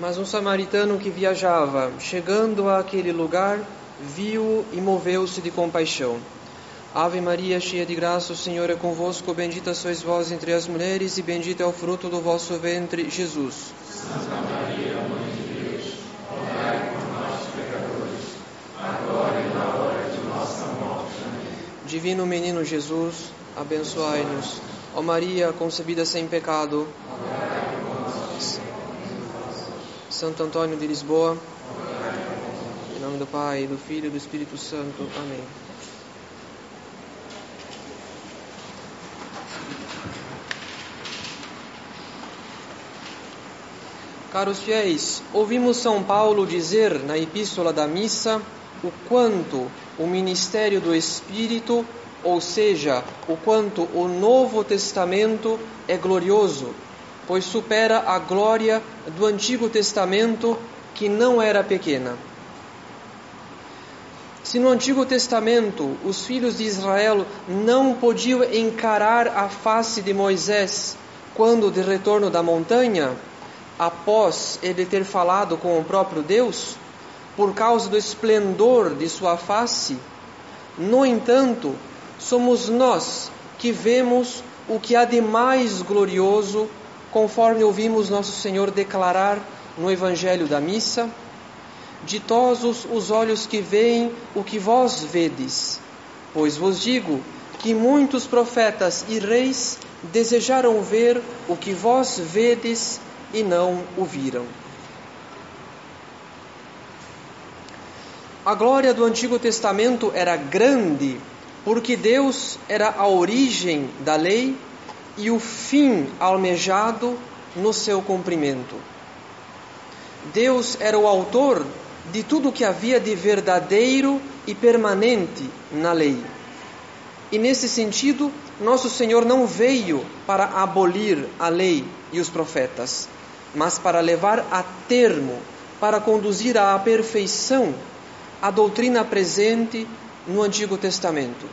Mas um samaritano que viajava, chegando àquele lugar, viu-o e moveu-se de compaixão. Ave Maria, cheia de graça, o Senhor é convosco, bendita sois vós entre as mulheres, e bendito é o fruto do vosso ventre, Jesus. Santa Maria, Mãe de Deus, rogai por nós, pecadores, agora e na hora de nossa morte. Amém. Divino Menino Jesus, abençoai-nos. Ó Maria, concebida sem pecado, Santo Antônio de Lisboa, em nome do Pai, do Filho e do Espírito Santo. Amém. Caros fiéis, ouvimos São Paulo dizer na Epístola da Missa o quanto o ministério do Espírito, ou seja, o quanto o Novo Testamento é glorioso, pois supera a glória do Antigo Testamento, que não era pequena. Se no Antigo Testamento os filhos de Israel não podiam encarar a face de Moisés quando de retorno da montanha, após ele ter falado com o próprio Deus, por causa do esplendor de sua face, no entanto, somos nós que vemos o que há de mais glorioso, conforme ouvimos nosso Senhor declarar no Evangelho da Missa: Ditosos os olhos que veem o que vós vedes, pois vos digo que muitos profetas e reis desejaram ver o que vós vedes e não o viram. A glória do Antigo Testamento era grande, porque Deus era a origem da lei e o fim almejado no seu cumprimento. Deus era o autor de tudo o que havia de verdadeiro e permanente na lei. E nesse sentido, nosso Senhor não veio para abolir a lei e os profetas, mas para levar a termo, para conduzir à perfeição a doutrina presente no Antigo Testamento.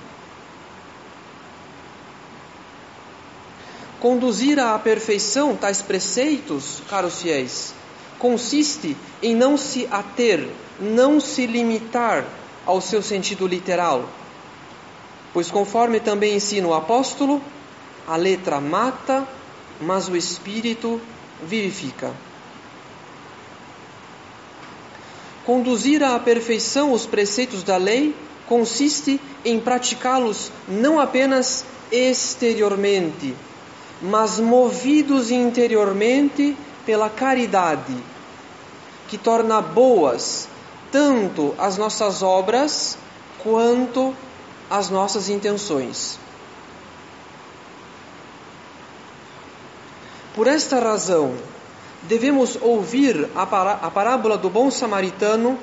Conduzir à perfeição tais preceitos, caros fiéis, consiste em não se ater, não se limitar ao seu sentido literal. Pois, conforme também ensina o apóstolo, a letra mata, mas o espírito vivifica. Conduzir à perfeição os preceitos da lei consiste em praticá-los não apenas exteriormente, mas movidos interiormente pela caridade, que torna boas tanto as nossas obras quanto as nossas intenções. Por esta razão, devemos ouvir a, pará a parábola do bom samaritano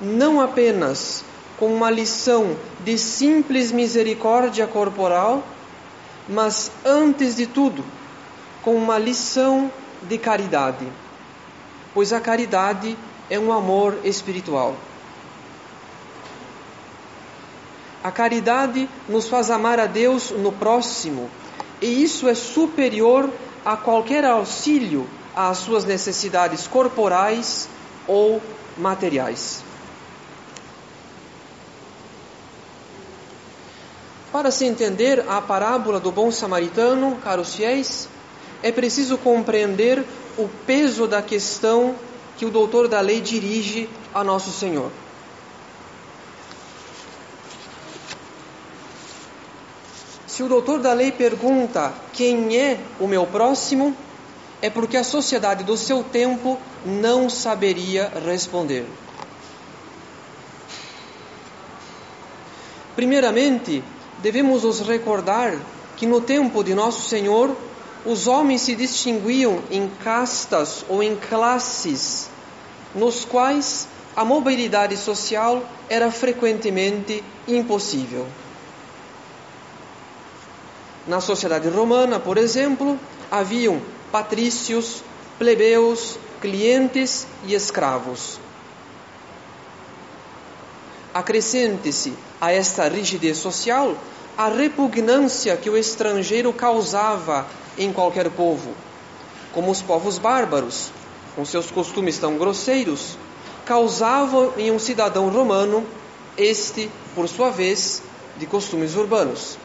não apenas com uma lição de simples misericórdia corporal, mas antes de tudo, com uma lição de caridade, pois a caridade é um amor espiritual. A caridade nos faz amar a Deus no próximo, e isso é superior a qualquer auxílio às suas necessidades corporais ou materiais. Para se entender a parábola do bom samaritano, caros fiéis, é preciso compreender o peso da questão que o doutor da lei dirige a nosso Senhor. Se o doutor da lei pergunta quem é o meu próximo, é porque a sociedade do seu tempo não saberia responder. Primeiramente, devemos nos recordar que no tempo de Nosso Senhor, os homens se distinguiam em castas ou em classes, nos quais a mobilidade social era frequentemente impossível. Na sociedade romana, por exemplo, haviam patrícios, plebeus, clientes e escravos. Acrescente-se a esta rigidez social a repugnância que o estrangeiro causava em qualquer povo, como os povos bárbaros, com seus costumes tão grosseiros, causavam em um cidadão romano este, por sua vez, de costumes urbanos.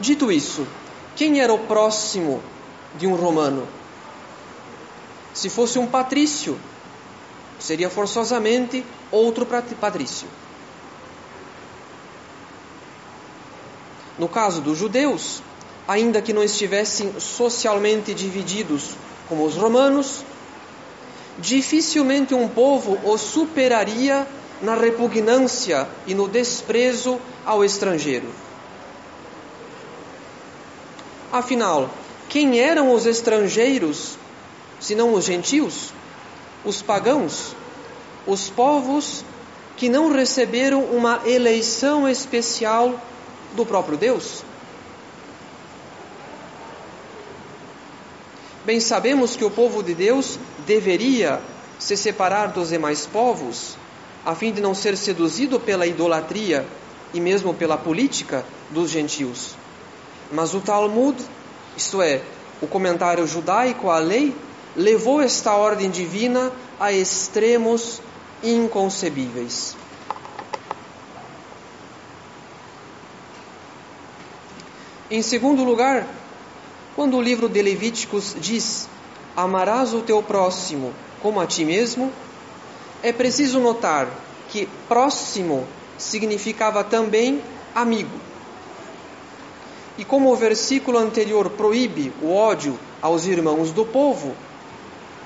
Dito isso, quem era o próximo de um romano? Se fosse um patrício, seria forçosamente outro patrício. No caso dos judeus, ainda que não estivessem socialmente divididos como os romanos, dificilmente um povo os superaria na repugnância e no desprezo ao estrangeiro. Afinal, quem eram os estrangeiros, senão os gentios, os pagãos, os povos que não receberam uma eleição especial do próprio Deus? Bem sabemos que o povo de Deus deveria se separar dos demais povos, a fim de não ser seduzido pela idolatria e mesmo pela política dos gentios. Mas o Talmud, isto é, o comentário judaico à lei, levou esta ordem divina a extremos inconcebíveis. Em segundo lugar, quando o livro de Levíticos diz: Amarás o teu próximo como a ti mesmo, é preciso notar que próximo significava também amigo. E como o versículo anterior proíbe o ódio aos irmãos do povo,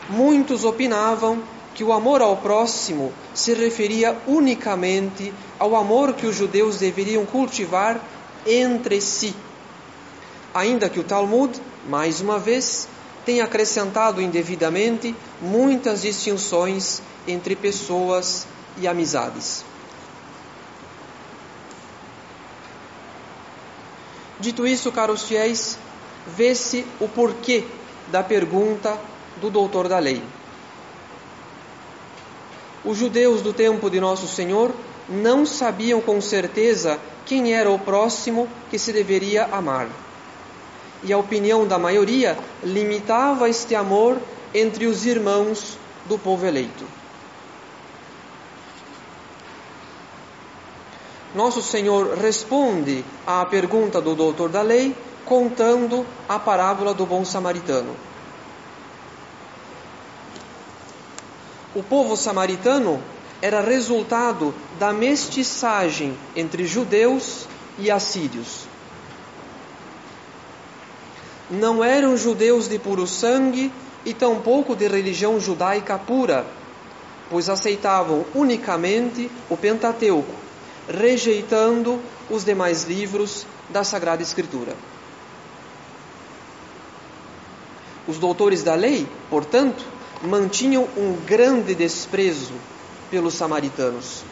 muitos opinavam que o amor ao próximo se referia unicamente ao amor que os judeus deveriam cultivar entre si ainda que o Talmud, mais uma vez, tenha acrescentado indevidamente muitas distinções entre pessoas e amizades. Dito isso, caros fiéis, vê-se o porquê da pergunta do doutor da lei. Os judeus do tempo de Nosso Senhor não sabiam com certeza quem era o próximo que se deveria amar e a opinião da maioria limitava este amor entre os irmãos do povo eleito. Nosso Senhor responde à pergunta do doutor da lei contando a parábola do bom samaritano. O povo samaritano era resultado da mestiçagem entre judeus e assírios não eram judeus de puro sangue e tampouco de religião judaica pura, pois aceitavam unicamente o Pentateuco, rejeitando os demais livros da Sagrada Escritura. Os doutores da lei, portanto, mantinham um grande desprezo pelos samaritanos.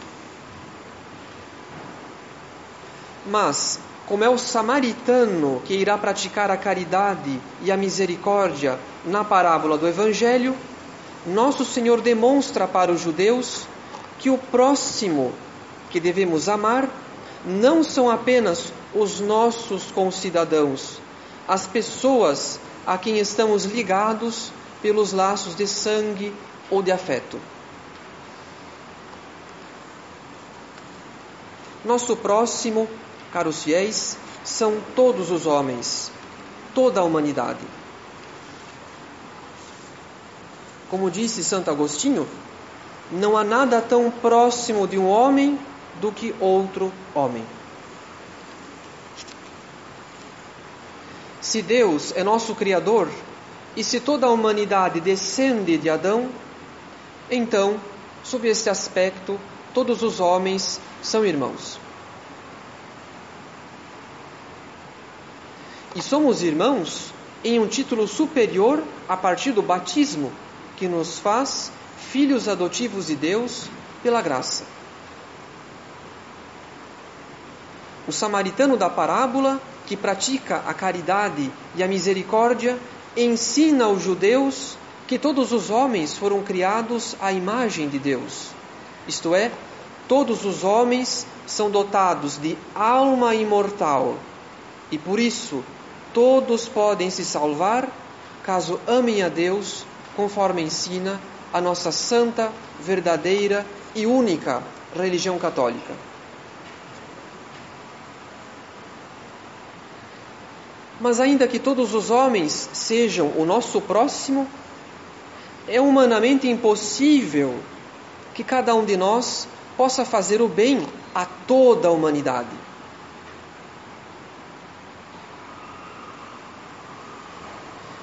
Mas como é o samaritano que irá praticar a caridade e a misericórdia na parábola do Evangelho, nosso Senhor demonstra para os judeus que o próximo que devemos amar não são apenas os nossos concidadãos, as pessoas a quem estamos ligados pelos laços de sangue ou de afeto. Nosso próximo caros fiéis, são todos os homens, toda a humanidade. Como disse Santo Agostinho, não há nada tão próximo de um homem do que outro homem. Se Deus é nosso Criador e se toda a humanidade descende de Adão, então, sob este aspecto, todos os homens são irmãos. E somos irmãos em um título superior a partir do batismo, que nos faz filhos adotivos de Deus pela graça. O samaritano da parábola, que pratica a caridade e a misericórdia, ensina aos judeus que todos os homens foram criados à imagem de Deus. Isto é, todos os homens são dotados de alma imortal e por isso todos podem se salvar caso amem a Deus conforme ensina a nossa santa, verdadeira e única religião católica. Mas ainda que todos os homens sejam o nosso próximo, é humanamente impossível que cada um de nós possa fazer o bem a toda a humanidade.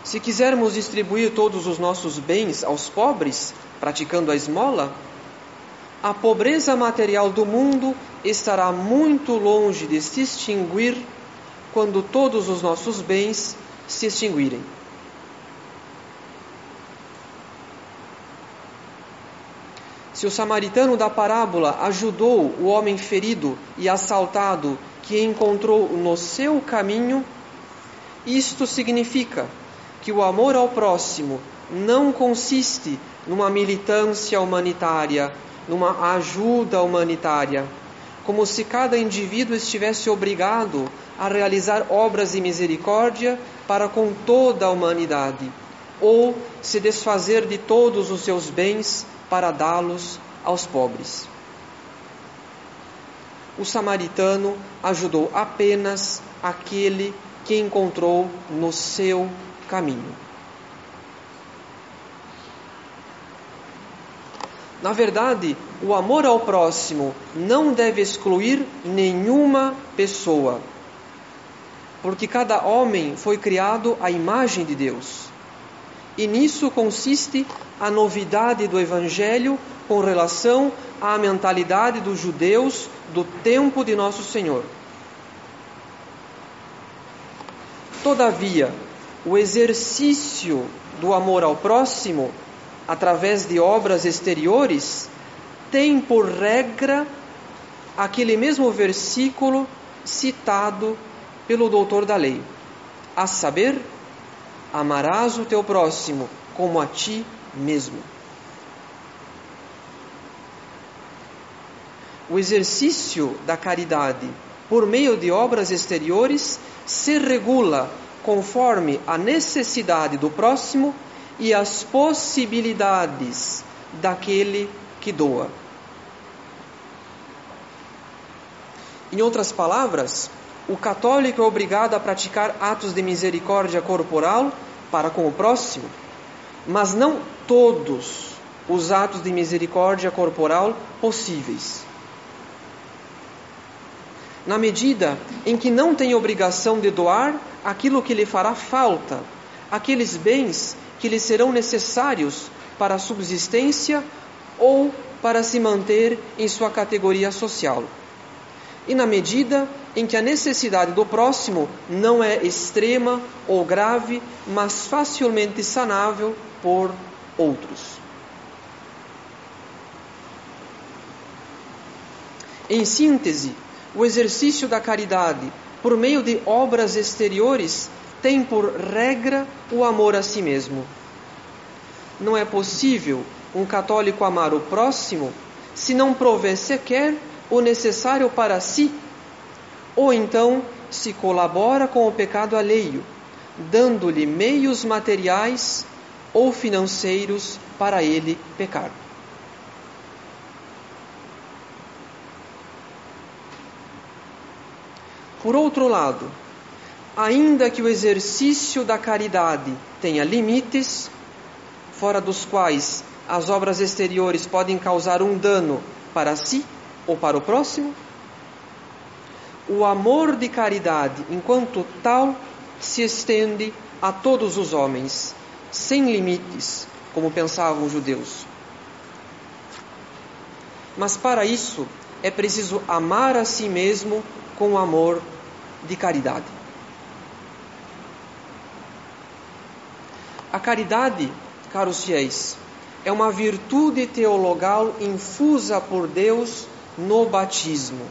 Se quisermos distribuir todos os nossos bens aos pobres, praticando a esmola, a pobreza material do mundo estará muito longe de se extinguir quando todos os nossos bens se extinguirem. Se o samaritano da parábola ajudou o homem ferido e assaltado que encontrou no seu caminho, isto significa que o amor ao próximo não consiste numa militância humanitária, numa ajuda humanitária, como se cada indivíduo estivesse obrigado a realizar obras de misericórdia para com toda a humanidade, ou se desfazer de todos os seus bens para dá-los aos pobres. O samaritano ajudou apenas aquele que encontrou no seu caminho. Na verdade, o amor ao próximo não deve excluir nenhuma pessoa, porque cada homem foi criado à imagem de Deus. E nisso consiste a novidade do Evangelho com relação à mentalidade dos judeus do tempo de Nosso Senhor. Todavia, o exercício do amor ao próximo através de obras exteriores, tem por regra aquele mesmo versículo citado pelo doutor da lei, a saber, amarás o teu próximo como a ti mesmo. O exercício da caridade por meio de obras exteriores se regula conforme a necessidade do próximo e as possibilidades daquele que doa. Em outras palavras, o católico é obrigado a praticar atos de misericórdia corporal para com o próximo, mas não todos os atos de misericórdia corporal possíveis. Na medida em que não tem obrigação de doar aquilo que lhe fará falta, aqueles bens que lhe serão necessários para a subsistência ou para se manter em sua categoria social. E na medida em que a necessidade do próximo não é extrema ou grave, mas facilmente sanável por outros. Em síntese, o exercício da caridade por meio de obras exteriores tem por regra o amor a si mesmo. Não é possível um católico amar o próximo se não prover sequer o necessário para si, ou então se colabora com o pecado alheio, dando-lhe meios materiais ou financeiros para ele pecar. Por outro lado, ainda que o exercício da caridade tenha limites, fora dos quais as obras exteriores podem causar um dano para si ou para o próximo, o amor de caridade, enquanto tal, se estende a todos os homens, sem limites, como pensavam os judeus. Mas para isso é preciso amar a si mesmo com amor de caridade. A caridade, caros fiéis, é uma virtude teologal infusa por Deus no batismo,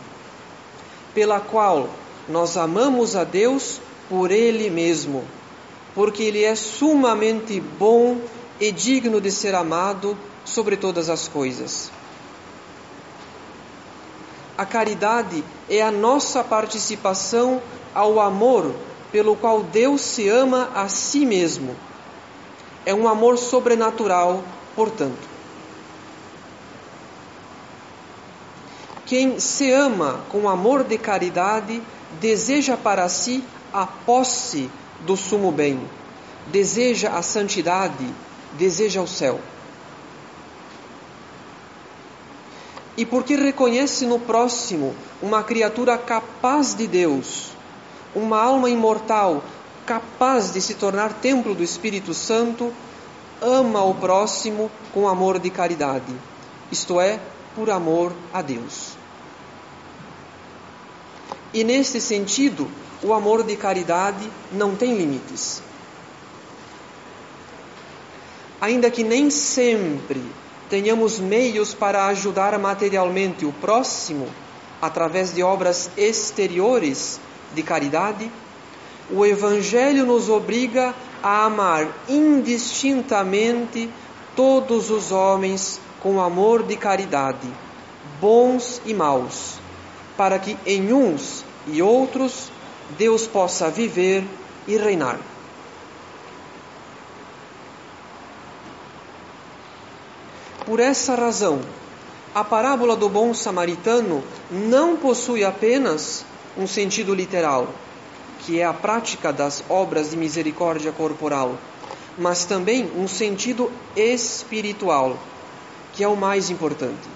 pela qual nós amamos a Deus por Ele mesmo, porque Ele é sumamente bom e digno de ser amado sobre todas as coisas. A caridade é a nossa participação ao amor pelo qual Deus se ama a si mesmo é um amor sobrenatural, portanto. Quem se ama com amor de caridade deseja para si a posse do sumo bem, deseja a santidade, deseja o céu. E porque reconhece no próximo uma criatura capaz de Deus, uma alma imortal capaz de se tornar templo do Espírito Santo, ama o próximo com amor de caridade, isto é, por amor a Deus. E neste sentido, o amor de caridade não tem limites. Ainda que nem sempre tenhamos meios para ajudar materialmente o próximo através de obras exteriores de caridade, o Evangelho nos obriga a amar indistintamente todos os homens com amor de caridade, bons e maus, para que em uns e outros Deus possa viver e reinar. Por essa razão, a parábola do bom samaritano não possui apenas um sentido literal, que é a prática das obras de misericórdia corporal, mas também um sentido espiritual, que é o mais importante.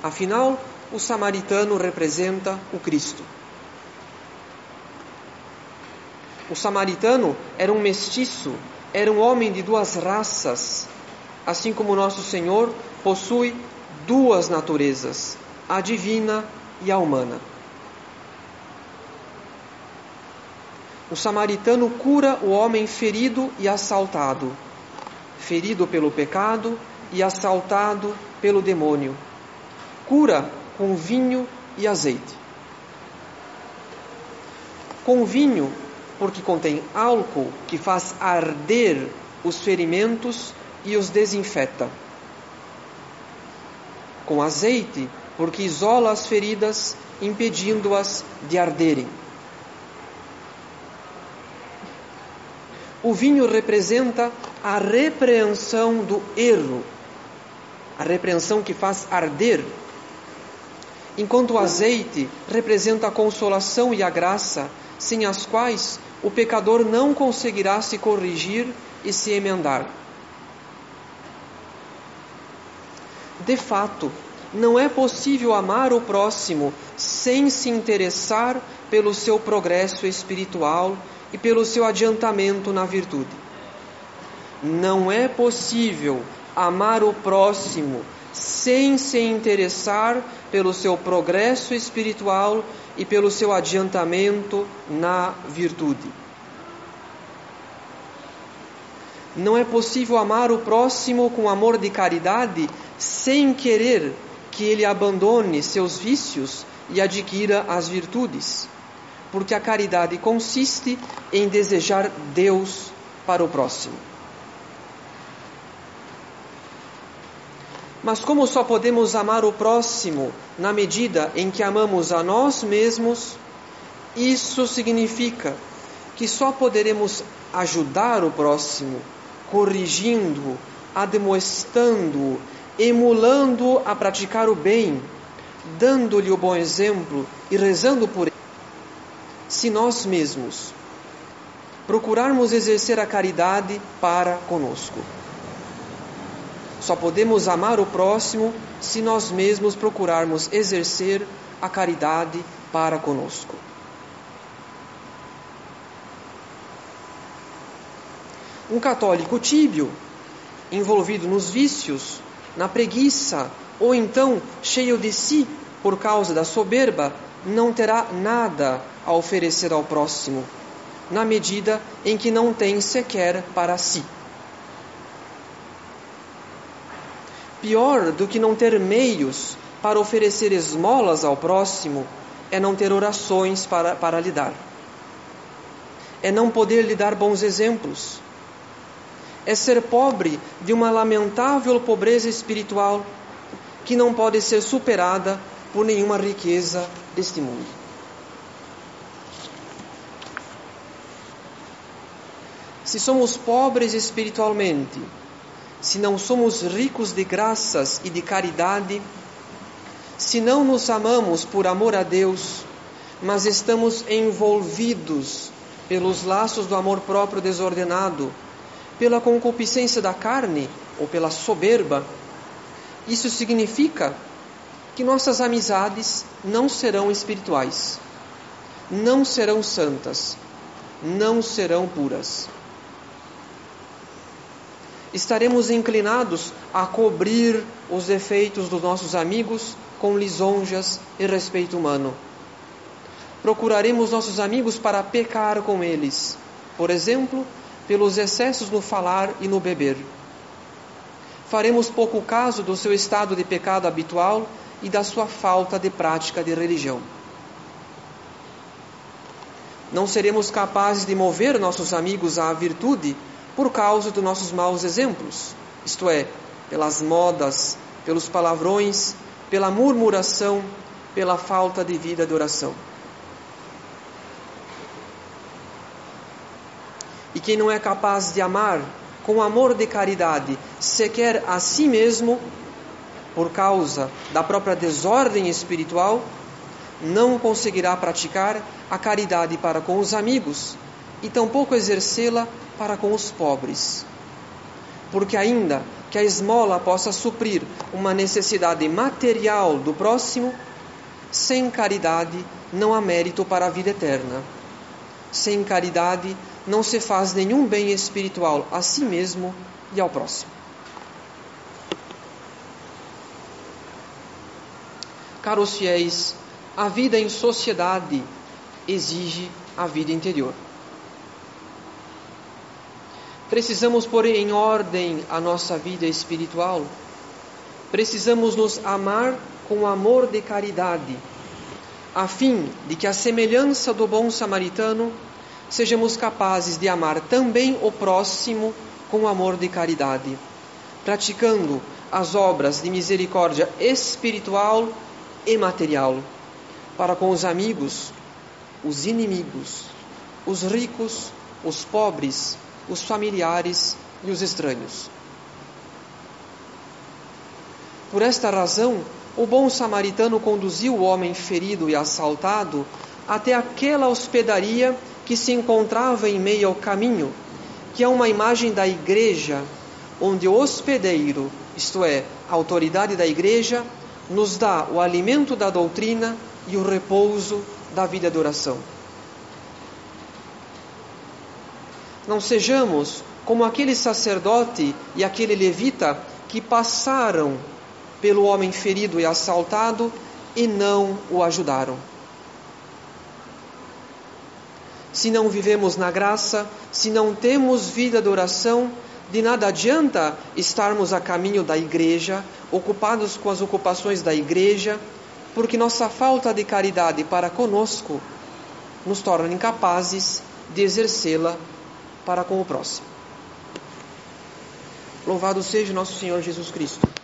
Afinal, o samaritano representa o Cristo. O samaritano era um mestiço era um homem de duas raças, assim como nosso Senhor possui duas naturezas, a divina e a humana. O samaritano cura o homem ferido e assaltado, ferido pelo pecado e assaltado pelo demônio. Cura com vinho e azeite. Com vinho porque contém álcool que faz arder os ferimentos e os desinfeta. Com azeite, porque isola as feridas, impedindo-as de arderem. O vinho representa a repreensão do erro, a repreensão que faz arder, enquanto o azeite representa a consolação e a graça, sem as quais o pecador não conseguirá se corrigir e se emendar. De fato, não é possível amar o próximo sem se interessar pelo seu progresso espiritual e pelo seu adiantamento na virtude. Não é possível amar o próximo sem se interessar pelo seu progresso espiritual e pelo seu adiantamento na virtude. Não é possível amar o próximo com amor de caridade sem querer que ele abandone seus vícios e adquira as virtudes, porque a caridade consiste em desejar Deus para o próximo. Mas como só podemos amar o próximo na medida em que amamos a nós mesmos, isso significa que só poderemos ajudar o próximo, corrigindo-o, admoestando-o, emulando-o a praticar o bem, dando-lhe o bom exemplo e rezando por ele, se nós mesmos procurarmos exercer a caridade para conosco. Só podemos amar o próximo se nós mesmos procurarmos exercer a caridade para conosco. Um católico tíbio, envolvido nos vícios, na preguiça, ou então cheio de si por causa da soberba, não terá nada a oferecer ao próximo, na medida em que não tem sequer para si. Pior do que não ter meios para oferecer esmolas ao próximo é não ter orações para, para lhe dar. É não poder lhe dar bons exemplos. É ser pobre de uma lamentável pobreza espiritual que não pode ser superada por nenhuma riqueza deste mundo. Se somos pobres espiritualmente, se não somos ricos de graças e de caridade, se não nos amamos por amor a Deus, mas estamos envolvidos pelos laços do amor próprio desordenado, pela concupiscência da carne ou pela soberba, isso significa que nossas amizades não serão espirituais, não serão santas, não serão puras. Estaremos inclinados a cobrir os defeitos dos nossos amigos com lisonjas e respeito humano. Procuraremos nossos amigos para pecar com eles, por exemplo, pelos excessos no falar e no beber. Faremos pouco caso do seu estado de pecado habitual e da sua falta de prática de religião. Não seremos capazes de mover nossos amigos à virtude por causa dos nossos maus exemplos, isto é, pelas modas, pelos palavrões, pela murmuração, pela falta de vida de oração. E quem não é capaz de amar com amor de caridade, sequer a si mesmo, por causa da própria desordem espiritual, não conseguirá praticar a caridade para com os amigos e tampouco exercê-la para com os pobres. Porque, ainda que a esmola possa suprir uma necessidade material do próximo, sem caridade não há mérito para a vida eterna. Sem caridade não se faz nenhum bem espiritual a si mesmo e ao próximo. Caros fiéis, a vida em sociedade exige a vida interior. Precisamos pôr em ordem a nossa vida espiritual. Precisamos nos amar com amor de caridade, a fim de que, a semelhança do bom samaritano, sejamos capazes de amar também o próximo com amor de caridade, praticando as obras de misericórdia espiritual e material para com os amigos, os inimigos, os ricos, os pobres, os familiares e os estranhos. Por esta razão, o bom samaritano conduziu o homem ferido e assaltado até aquela hospedaria que se encontrava em meio ao caminho, que é uma imagem da igreja, onde o hospedeiro, isto é, a autoridade da igreja, nos dá o alimento da doutrina e o repouso da vida de oração. Não sejamos como aquele sacerdote e aquele levita que passaram pelo homem ferido e assaltado e não o ajudaram. Se não vivemos na graça, se não temos vida de oração, de nada adianta estarmos a caminho da igreja, ocupados com as ocupações da igreja, porque nossa falta de caridade para conosco nos torna incapazes de exercê-la para com o próximo. Louvado seja nosso Senhor Jesus Cristo.